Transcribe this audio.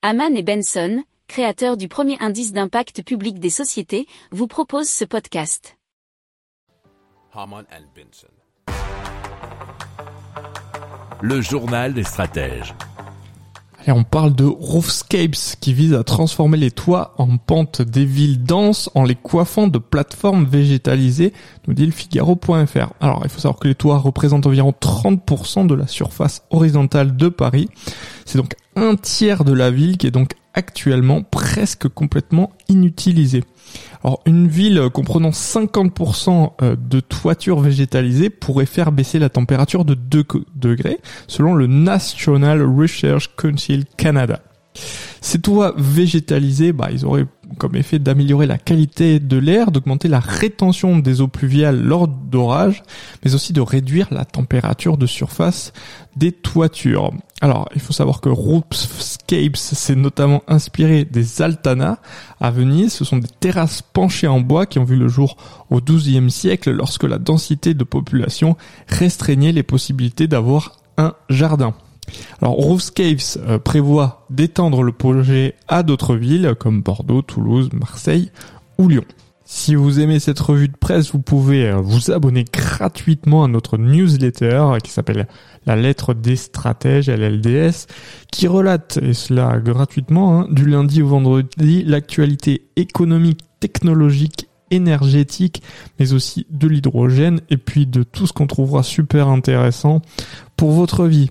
Haman et Benson, créateurs du premier indice d'impact public des sociétés, vous proposent ce podcast. Haman and Benson. Le journal des stratèges. Et on parle de Roofscapes qui vise à transformer les toits en pente des villes denses en les coiffant de plateformes végétalisées, nous dit le Figaro.fr. Alors il faut savoir que les toits représentent environ 30% de la surface horizontale de Paris. C'est donc un tiers de la ville qui est donc actuellement presque complètement inutilisée. Alors une ville comprenant 50% euh, de toiture végétalisée pourrait faire baisser la température de 2 degrés selon le National Research Council Canada. Ces toits végétalisés, bah, ils auraient comme effet d'améliorer la qualité de l'air, d'augmenter la rétention des eaux pluviales lors d'orages, mais aussi de réduire la température de surface des toitures. Alors, il faut savoir que Roofscapes s'est notamment inspiré des Altana à Venise. Ce sont des terrasses penchées en bois qui ont vu le jour au XIIe siècle lorsque la densité de population restreignait les possibilités d'avoir un jardin. Alors Roofscapes euh, prévoit d'étendre le projet à d'autres villes comme Bordeaux, Toulouse, Marseille ou Lyon. Si vous aimez cette revue de presse, vous pouvez euh, vous abonner gratuitement à notre newsletter qui s'appelle La lettre des stratèges, LLDS, qui relate, et cela gratuitement, hein, du lundi au vendredi, l'actualité économique, technologique, énergétique, mais aussi de l'hydrogène, et puis de tout ce qu'on trouvera super intéressant pour votre vie.